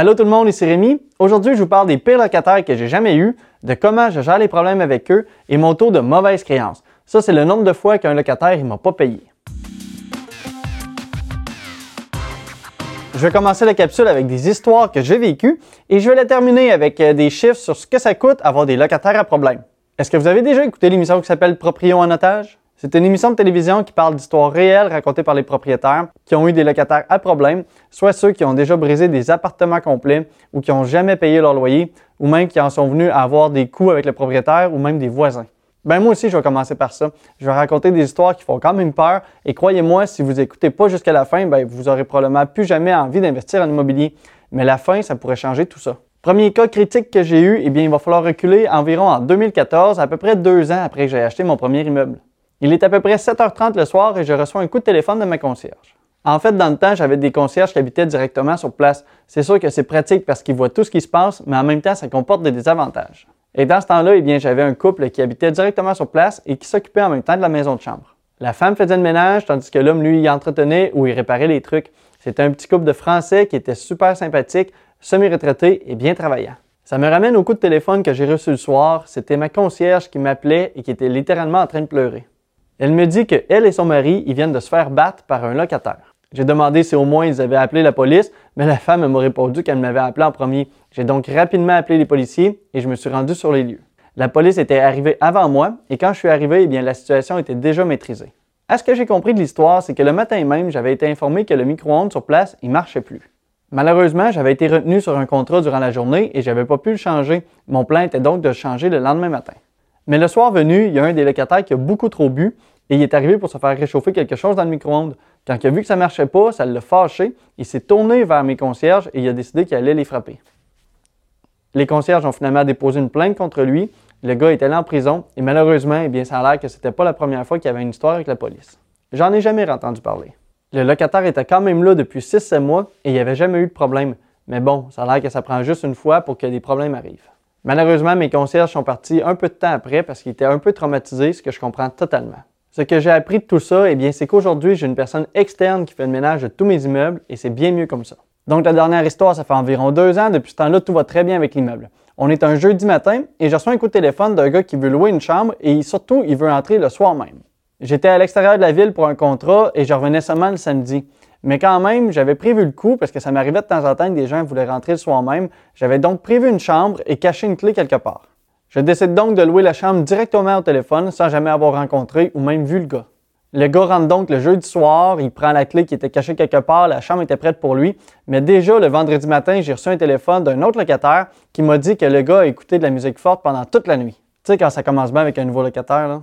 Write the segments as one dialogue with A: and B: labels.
A: Allô tout le monde, ici Rémi. Aujourd'hui, je vous parle des pires locataires que j'ai jamais eus, de comment je gère les problèmes avec eux et mon taux de mauvaise créance. Ça, c'est le nombre de fois qu'un locataire ne m'a pas payé. Je vais commencer la capsule avec des histoires que j'ai vécues et je vais la terminer avec euh, des chiffres sur ce que ça coûte avoir des locataires à problème. Est-ce que vous avez déjà écouté l'émission qui s'appelle Proprio en otage? C'est une émission de télévision qui parle d'histoires réelles racontées par les propriétaires qui ont eu des locataires à problème, soit ceux qui ont déjà brisé des appartements complets ou qui n'ont jamais payé leur loyer, ou même qui en sont venus à avoir des coups avec le propriétaire ou même des voisins. Ben moi aussi, je vais commencer par ça. Je vais raconter des histoires qui font quand même peur et croyez-moi, si vous écoutez pas jusqu'à la fin, ben vous aurez probablement plus jamais envie d'investir en immobilier. Mais la fin, ça pourrait changer tout ça. Premier cas critique que j'ai eu, eh bien, il va falloir reculer environ en 2014, à peu près deux ans après que j'ai acheté mon premier immeuble. Il est à peu près 7h30 le soir et je reçois un coup de téléphone de ma concierge. En fait, dans le temps, j'avais des concierges qui habitaient directement sur place. C'est sûr que c'est pratique parce qu'ils voient tout ce qui se passe, mais en même temps, ça comporte des désavantages. Et dans ce temps-là, eh bien, j'avais un couple qui habitait directement sur place et qui s'occupait en même temps de la maison de chambre. La femme faisait le ménage, tandis que l'homme, lui, y entretenait ou il réparait les trucs. C'était un petit couple de Français qui était super sympathique, semi-retraité et bien travaillant. Ça me ramène au coup de téléphone que j'ai reçu le soir. C'était ma concierge qui m'appelait et qui était littéralement en train de pleurer. Elle me dit qu'elle et son mari, ils viennent de se faire battre par un locataire. J'ai demandé si au moins ils avaient appelé la police, mais la femme m'a répondu qu'elle m'avait appelé en premier. J'ai donc rapidement appelé les policiers et je me suis rendu sur les lieux. La police était arrivée avant moi et quand je suis arrivé, eh bien, la situation était déjà maîtrisée. À ce que j'ai compris de l'histoire, c'est que le matin même, j'avais été informé que le micro-ondes sur place, il marchait plus. Malheureusement, j'avais été retenu sur un contrat durant la journée et j'avais pas pu le changer. Mon plan était donc de changer le lendemain matin. Mais le soir venu, il y a un des locataires qui a beaucoup trop bu et il est arrivé pour se faire réchauffer quelque chose dans le micro-ondes. Quand il a vu que ça ne marchait pas, ça l'a fâché. Il s'est tourné vers mes concierges et il a décidé qu'il allait les frapper. Les concierges ont finalement déposé une plainte contre lui. Le gars est allé en prison et malheureusement, eh bien, ça a l'air que ce n'était pas la première fois qu'il y avait une histoire avec la police. J'en ai jamais entendu parler. Le locataire était quand même là depuis 6-7 mois et il n'y avait jamais eu de problème. Mais bon, ça a l'air que ça prend juste une fois pour que des problèmes arrivent. Malheureusement, mes concierges sont partis un peu de temps après parce qu'ils étaient un peu traumatisés, ce que je comprends totalement. Ce que j'ai appris de tout ça, eh bien, c'est qu'aujourd'hui, j'ai une personne externe qui fait le ménage de tous mes immeubles et c'est bien mieux comme ça. Donc, la dernière histoire, ça fait environ deux ans. Depuis ce temps-là, tout va très bien avec l'immeuble. On est un jeudi matin et je reçois un coup de téléphone d'un gars qui veut louer une chambre et surtout, il veut entrer le soir même. J'étais à l'extérieur de la ville pour un contrat et je revenais seulement le samedi. Mais quand même, j'avais prévu le coup parce que ça m'arrivait de temps en temps que des gens voulaient rentrer le soir même. J'avais donc prévu une chambre et caché une clé quelque part. Je décide donc de louer la chambre directement au téléphone sans jamais avoir rencontré ou même vu le gars. Le gars rentre donc le jeudi soir, il prend la clé qui était cachée quelque part, la chambre était prête pour lui. Mais déjà, le vendredi matin, j'ai reçu un téléphone d'un autre locataire qui m'a dit que le gars a écouté de la musique forte pendant toute la nuit. Tu sais, quand ça commence bien avec un nouveau locataire, là.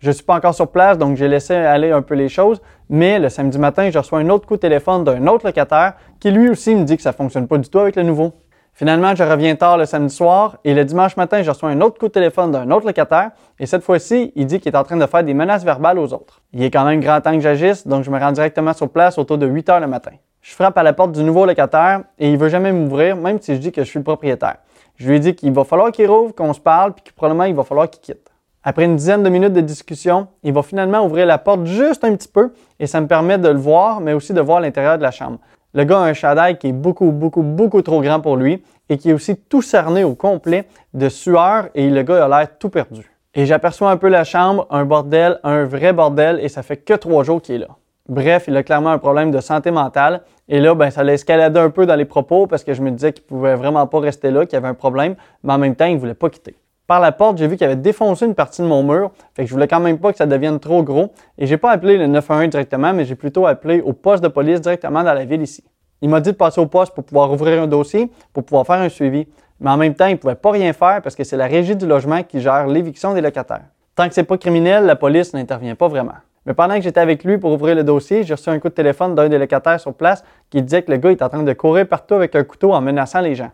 A: Je ne suis pas encore sur place, donc j'ai laissé aller un peu les choses. Mais le samedi matin, je reçois un autre coup de téléphone d'un autre locataire qui lui aussi me dit que ça ne fonctionne pas du tout avec le nouveau. Finalement, je reviens tard le samedi soir et le dimanche matin, je reçois un autre coup de téléphone d'un autre locataire et cette fois-ci, il dit qu'il est en train de faire des menaces verbales aux autres. Il est quand même grand temps que j'agisse, donc je me rends directement sur place autour de 8 heures le matin. Je frappe à la porte du nouveau locataire et il veut jamais m'ouvrir, même si je dis que je suis le propriétaire. Je lui ai dit qu'il va falloir qu'il rouvre, qu'on se parle, puis que probablement il va falloir qu'il quitte. Après une dizaine de minutes de discussion, il va finalement ouvrir la porte juste un petit peu et ça me permet de le voir, mais aussi de voir l'intérieur de la chambre. Le gars a un chandail qui est beaucoup, beaucoup, beaucoup trop grand pour lui et qui est aussi tout cerné au complet de sueur et le gars a l'air tout perdu. Et j'aperçois un peu la chambre, un bordel, un vrai bordel et ça fait que trois jours qu'il est là. Bref, il a clairement un problème de santé mentale. Et là, ben, ça l'a un peu dans les propos parce que je me disais qu'il pouvait vraiment pas rester là, qu'il y avait un problème, mais en même temps, il voulait pas quitter. Par la porte, j'ai vu qu'il avait défoncé une partie de mon mur, fait que je voulais quand même pas que ça devienne trop gros. Et j'ai pas appelé le 911 directement, mais j'ai plutôt appelé au poste de police directement dans la ville ici. Il m'a dit de passer au poste pour pouvoir ouvrir un dossier, pour pouvoir faire un suivi. Mais en même temps, il pouvait pas rien faire parce que c'est la régie du logement qui gère l'éviction des locataires. Tant que c'est pas criminel, la police n'intervient pas vraiment. Mais pendant que j'étais avec lui pour ouvrir le dossier, j'ai reçu un coup de téléphone d'un des locataires sur place qui disait que le gars est en train de courir partout avec un couteau en menaçant les gens.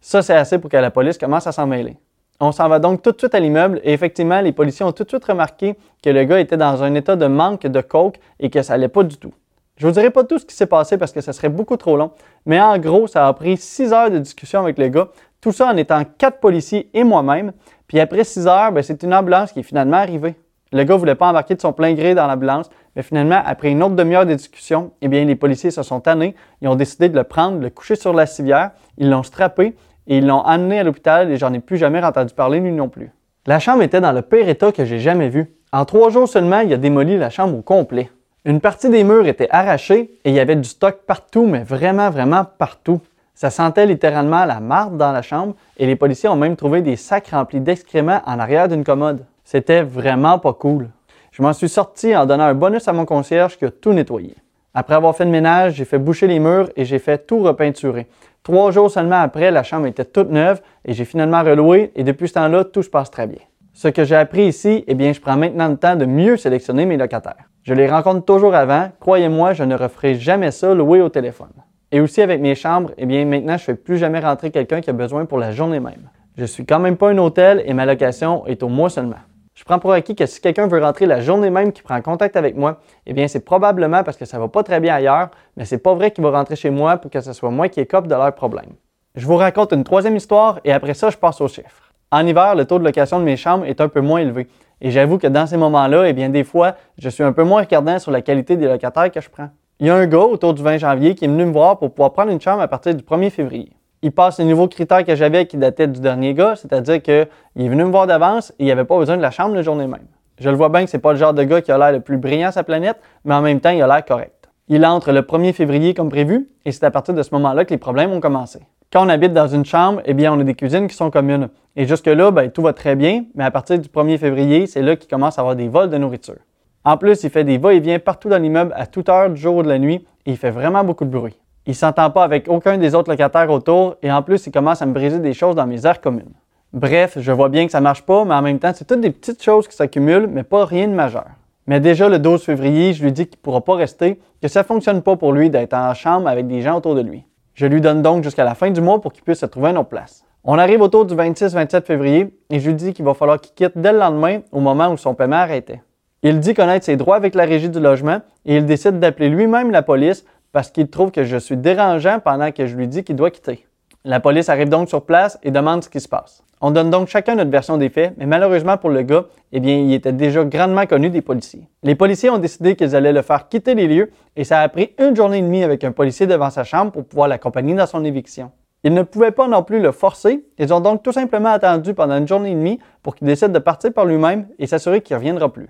A: Ça, c'est assez pour que la police commence à s'en mêler. On s'en va donc tout de suite à l'immeuble et effectivement, les policiers ont tout de suite remarqué que le gars était dans un état de manque de coke et que ça allait pas du tout. Je vous dirai pas tout ce qui s'est passé parce que ça serait beaucoup trop long, mais en gros, ça a pris six heures de discussion avec le gars, tout ça en étant quatre policiers et moi-même. Puis après six heures, ben, c'est une ambulance qui est finalement arrivée. Le gars voulait pas embarquer de son plein gré dans l'ambulance, mais finalement, après une autre demi-heure de discussion, eh bien, les policiers se sont tannés. Ils ont décidé de le prendre, de le coucher sur la civière. Ils l'ont strappé et ils l'ont amené à l'hôpital et j'en ai plus jamais entendu parler, lui non plus. La chambre était dans le pire état que j'ai jamais vu. En trois jours seulement, il a démoli la chambre au complet. Une partie des murs était arrachée et il y avait du stock partout, mais vraiment, vraiment partout. Ça sentait littéralement la marde dans la chambre et les policiers ont même trouvé des sacs remplis d'excréments en arrière d'une commode. C'était vraiment pas cool. Je m'en suis sorti en donnant un bonus à mon concierge qui a tout nettoyé. Après avoir fait le ménage, j'ai fait boucher les murs et j'ai fait tout repeinturer. Trois jours seulement après, la chambre était toute neuve et j'ai finalement reloué et depuis ce temps-là, tout se passe très bien. Ce que j'ai appris ici, eh bien, je prends maintenant le temps de mieux sélectionner mes locataires. Je les rencontre toujours avant. Croyez-moi, je ne referai jamais ça louer au téléphone. Et aussi avec mes chambres, eh bien, maintenant, je ne fais plus jamais rentrer quelqu'un qui a besoin pour la journée même. Je suis quand même pas un hôtel et ma location est au mois seulement. Je prends pour acquis que si quelqu'un veut rentrer la journée même qui prend contact avec moi, eh bien, c'est probablement parce que ça va pas très bien ailleurs, mais c'est pas vrai qu'il va rentrer chez moi pour que ce soit moi qui écope de leurs problèmes. Je vous raconte une troisième histoire et après ça, je passe aux chiffres. En hiver, le taux de location de mes chambres est un peu moins élevé. Et j'avoue que dans ces moments-là, eh bien, des fois, je suis un peu moins regardant sur la qualité des locataires que je prends. Il y a un gars autour du 20 janvier qui est venu me voir pour pouvoir prendre une chambre à partir du 1er février. Il passe les nouveaux critères que j'avais qui dataient du dernier gars, c'est-à-dire qu'il est venu me voir d'avance et il n'avait pas besoin de la chambre la journée même. Je le vois bien que c'est pas le genre de gars qui a l'air le plus brillant sur sa planète, mais en même temps, il a l'air correct. Il entre le 1er février comme prévu et c'est à partir de ce moment-là que les problèmes ont commencé. Quand on habite dans une chambre, eh bien, on a des cuisines qui sont communes. Et jusque-là, ben, tout va très bien, mais à partir du 1er février, c'est là qu'il commence à avoir des vols de nourriture. En plus, il fait des va-et-vient partout dans l'immeuble à toute heure du jour ou de la nuit et il fait vraiment beaucoup de bruit. Il s'entend pas avec aucun des autres locataires autour et en plus, il commence à me briser des choses dans mes aires communes. Bref, je vois bien que ça marche pas, mais en même temps, c'est toutes des petites choses qui s'accumulent, mais pas rien de majeur. Mais déjà le 12 février, je lui dis qu'il pourra pas rester, que ça fonctionne pas pour lui d'être en chambre avec des gens autour de lui. Je lui donne donc jusqu'à la fin du mois pour qu'il puisse se trouver une autre place. On arrive autour du 26-27 février et je lui dis qu'il va falloir qu'il quitte dès le lendemain au moment où son paiement arrêtait. Il dit connaître ses droits avec la régie du logement et il décide d'appeler lui-même la police parce qu'il trouve que je suis dérangeant pendant que je lui dis qu'il doit quitter. La police arrive donc sur place et demande ce qui se passe. On donne donc chacun notre version des faits, mais malheureusement pour le gars, eh bien, il était déjà grandement connu des policiers. Les policiers ont décidé qu'ils allaient le faire quitter les lieux et ça a pris une journée et demie avec un policier devant sa chambre pour pouvoir l'accompagner dans son éviction. Ils ne pouvaient pas non plus le forcer, ils ont donc tout simplement attendu pendant une journée et demie pour qu'il décide de partir par lui-même et s'assurer qu'il ne reviendra plus.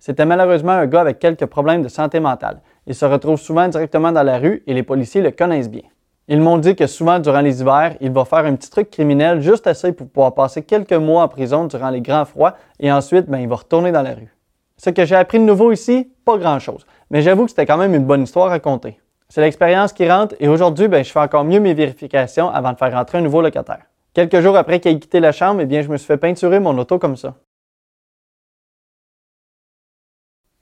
A: C'était malheureusement un gars avec quelques problèmes de santé mentale. Il se retrouve souvent directement dans la rue et les policiers le connaissent bien. Ils m'ont dit que souvent durant les hivers, il va faire un petit truc criminel juste assez pour pouvoir passer quelques mois en prison durant les grands froids et ensuite ben, il va retourner dans la rue. Ce que j'ai appris de nouveau ici, pas grand-chose, mais j'avoue que c'était quand même une bonne histoire à raconter. C'est l'expérience qui rentre et aujourd'hui, ben, je fais encore mieux mes vérifications avant de faire rentrer un nouveau locataire. Quelques jours après qu'il ait quitté la chambre, eh bien, je me suis fait peinturer mon auto comme ça.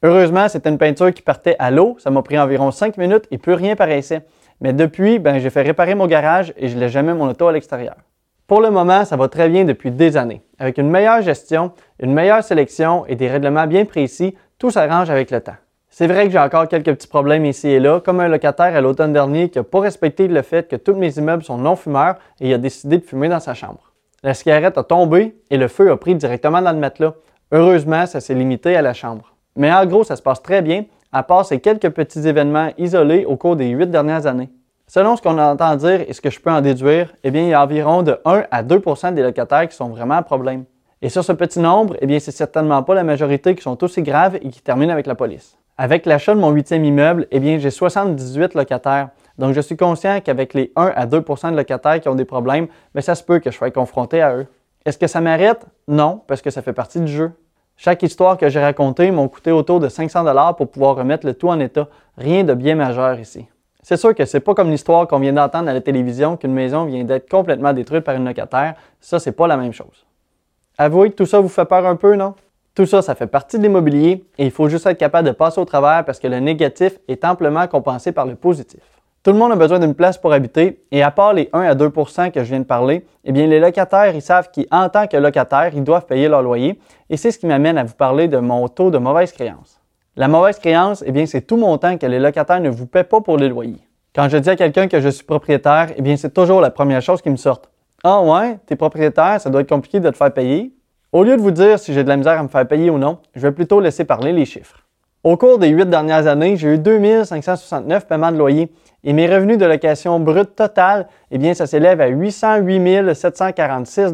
A: Heureusement, c'était une peinture qui partait à l'eau. Ça m'a pris environ 5 minutes et plus rien paraissait. Mais depuis, ben, j'ai fait réparer mon garage et je laisse jamais mon auto à l'extérieur. Pour le moment, ça va très bien depuis des années. Avec une meilleure gestion, une meilleure sélection et des règlements bien précis, tout s'arrange avec le temps. C'est vrai que j'ai encore quelques petits problèmes ici et là, comme un locataire à l'automne dernier qui n'a pas respecté le fait que tous mes immeubles sont non fumeurs et il a décidé de fumer dans sa chambre. La cigarette a tombé et le feu a pris directement dans le matelas. Heureusement, ça s'est limité à la chambre. Mais en gros, ça se passe très bien, à part ces quelques petits événements isolés au cours des huit dernières années. Selon ce qu'on entend dire et ce que je peux en déduire, eh bien, il y a environ de 1 à 2% des locataires qui sont vraiment à problème. Et sur ce petit nombre, eh bien, c'est certainement pas la majorité qui sont aussi graves et qui terminent avec la police. Avec l'achat de mon huitième immeuble, eh bien, j'ai 78 locataires. Donc, je suis conscient qu'avec les 1 à 2% de locataires qui ont des problèmes, bien, ça se peut que je sois confronté à eux. Est-ce que ça m'arrête? Non, parce que ça fait partie du jeu. Chaque histoire que j'ai racontée m'ont coûté autour de 500 dollars pour pouvoir remettre le tout en état. Rien de bien majeur ici. C'est sûr que c'est pas comme l'histoire qu'on vient d'entendre à la télévision qu'une maison vient d'être complètement détruite par une locataire. Ça, c'est pas la même chose. Avouez que tout ça vous fait peur un peu, non? Tout ça, ça fait partie de l'immobilier et il faut juste être capable de passer au travers parce que le négatif est amplement compensé par le positif. Tout le monde a besoin d'une place pour habiter et à part les 1 à 2% que je viens de parler, eh bien les locataires, ils savent qu'en tant que locataires, ils doivent payer leur loyer et c'est ce qui m'amène à vous parler de mon taux de mauvaise créance. La mauvaise créance, eh bien c'est tout montant que les locataires ne vous paient pas pour les loyers. Quand je dis à quelqu'un que je suis propriétaire, eh bien c'est toujours la première chose qui me sort. Ah ouais, t'es propriétaire, ça doit être compliqué de te faire payer. Au lieu de vous dire si j'ai de la misère à me faire payer ou non, je vais plutôt laisser parler les chiffres. Au cours des huit dernières années, j'ai eu 2569 paiements de loyer et mes revenus de location brut total, eh bien, ça s'élève à 808 746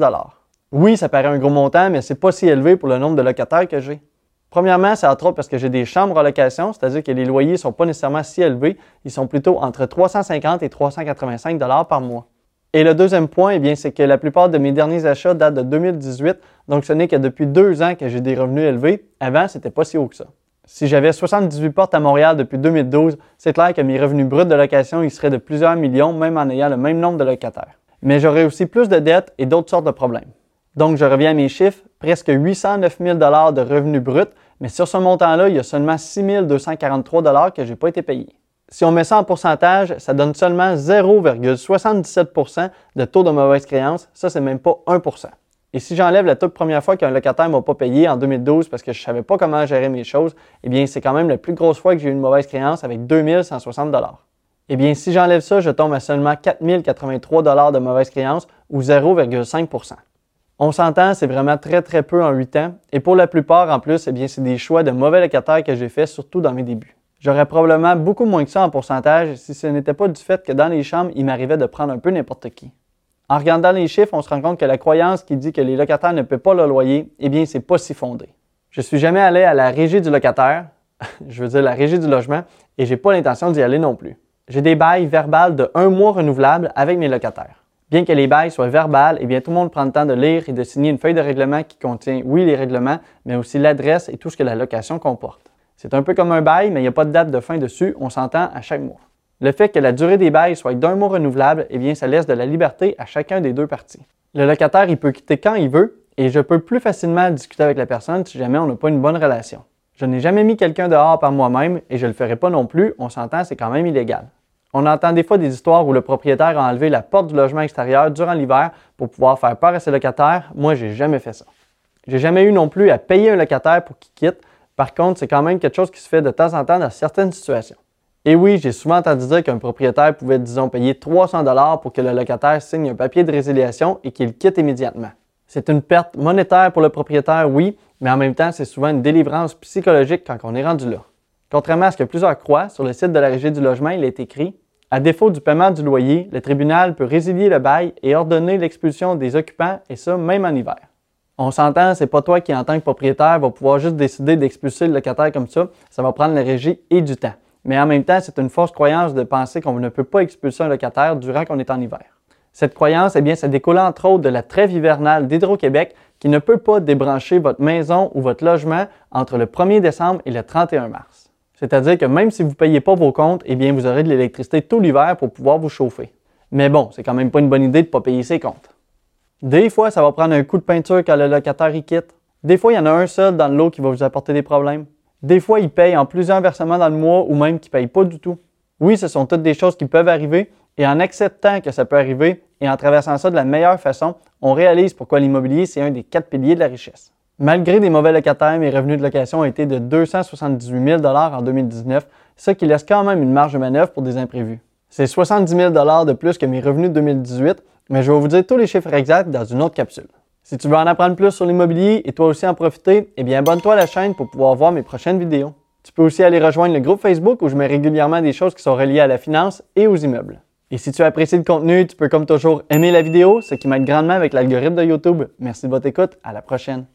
A: Oui, ça paraît un gros montant, mais c'est pas si élevé pour le nombre de locataires que j'ai. Premièrement, c'est entre autres parce que j'ai des chambres en location, c'est-à-dire que les loyers ne sont pas nécessairement si élevés, ils sont plutôt entre 350 et 385 par mois. Et le deuxième point, eh bien, c'est que la plupart de mes derniers achats datent de 2018, donc ce n'est que depuis deux ans que j'ai des revenus élevés. Avant, c'était pas si haut que ça. Si j'avais 78 portes à Montréal depuis 2012, c'est clair que mes revenus bruts de location y seraient de plusieurs millions, même en ayant le même nombre de locataires. Mais j'aurais aussi plus de dettes et d'autres sortes de problèmes. Donc, je reviens à mes chiffres, presque 809 000 de revenus bruts, mais sur ce montant-là, il y a seulement 6 243 que je n'ai pas été payé. Si on met ça en pourcentage, ça donne seulement 0,77% de taux de mauvaise créance. Ça, c'est même pas 1 Et si j'enlève la toute première fois qu'un locataire ne m'a pas payé en 2012 parce que je ne savais pas comment gérer mes choses, eh bien, c'est quand même la plus grosse fois que j'ai eu une mauvaise créance avec 2160 Eh bien, si j'enlève ça, je tombe à seulement 4083 de mauvaise créance ou 0,5% on s'entend, c'est vraiment très très peu en 8 ans. Et pour la plupart, en plus, eh bien, c'est des choix de mauvais locataires que j'ai fait, surtout dans mes débuts. J'aurais probablement beaucoup moins que ça en pourcentage si ce n'était pas du fait que dans les chambres, il m'arrivait de prendre un peu n'importe qui. En regardant les chiffres, on se rend compte que la croyance qui dit que les locataires ne paient pas le loyer, eh bien, c'est pas si fondé. Je suis jamais allé à la régie du locataire, je veux dire la régie du logement, et j'ai pas l'intention d'y aller non plus. J'ai des bails verbales de un mois renouvelables avec mes locataires. Bien que les bails soient verbales, eh bien, tout le monde prend le temps de lire et de signer une feuille de règlement qui contient, oui, les règlements, mais aussi l'adresse et tout ce que la location comporte. C'est un peu comme un bail, mais il n'y a pas de date de fin dessus, on s'entend à chaque mois. Le fait que la durée des bails soit d'un mois renouvelable, eh bien, ça laisse de la liberté à chacun des deux parties. Le locataire, il peut quitter quand il veut et je peux plus facilement discuter avec la personne si jamais on n'a pas une bonne relation. Je n'ai jamais mis quelqu'un dehors par moi-même et je ne le ferai pas non plus, on s'entend, c'est quand même illégal. On entend des fois des histoires où le propriétaire a enlevé la porte du logement extérieur durant l'hiver pour pouvoir faire peur à ses locataires. Moi, j'ai jamais fait ça. J'ai jamais eu non plus à payer un locataire pour qu'il quitte. Par contre, c'est quand même quelque chose qui se fait de temps en temps dans certaines situations. Et oui, j'ai souvent entendu dire qu'un propriétaire pouvait, disons, payer 300 dollars pour que le locataire signe un papier de résiliation et qu'il quitte immédiatement. C'est une perte monétaire pour le propriétaire, oui, mais en même temps, c'est souvent une délivrance psychologique quand on est rendu là. Contrairement à ce que plusieurs croient, sur le site de la Régie du logement, il est écrit À défaut du paiement du loyer, le tribunal peut résilier le bail et ordonner l'expulsion des occupants, et ça même en hiver. On s'entend, c'est pas toi qui, en tant que propriétaire, va pouvoir juste décider d'expulser le locataire comme ça. Ça va prendre la régie et du temps. Mais en même temps, c'est une fausse croyance de penser qu'on ne peut pas expulser un locataire durant qu'on est en hiver. Cette croyance, eh bien, ça découle entre autres de la trêve hivernale d'Hydro-Québec qui ne peut pas débrancher votre maison ou votre logement entre le 1er décembre et le 31 mars. C'est-à-dire que même si vous ne payez pas vos comptes, eh bien, vous aurez de l'électricité tout l'hiver pour pouvoir vous chauffer. Mais bon, c'est quand même pas une bonne idée de ne pas payer ses comptes. Des fois, ça va prendre un coup de peinture quand le locataire y quitte. Des fois, il y en a un seul dans le lot qui va vous apporter des problèmes. Des fois, il paye en plusieurs versements dans le mois ou même qu'il ne paye pas du tout. Oui, ce sont toutes des choses qui peuvent arriver et en acceptant que ça peut arriver et en traversant ça de la meilleure façon, on réalise pourquoi l'immobilier, c'est un des quatre piliers de la richesse. Malgré des mauvais locataires, mes revenus de location ont été de 278 000 en 2019, ce qui laisse quand même une marge de manœuvre pour des imprévus. C'est 70 000 de plus que mes revenus de 2018, mais je vais vous dire tous les chiffres exacts dans une autre capsule. Si tu veux en apprendre plus sur l'immobilier et toi aussi en profiter, eh bien abonne-toi à la chaîne pour pouvoir voir mes prochaines vidéos. Tu peux aussi aller rejoindre le groupe Facebook où je mets régulièrement des choses qui sont reliées à la finance et aux immeubles. Et si tu apprécies le contenu, tu peux comme toujours aimer la vidéo, ce qui m'aide grandement avec l'algorithme de YouTube. Merci de votre écoute, à la prochaine.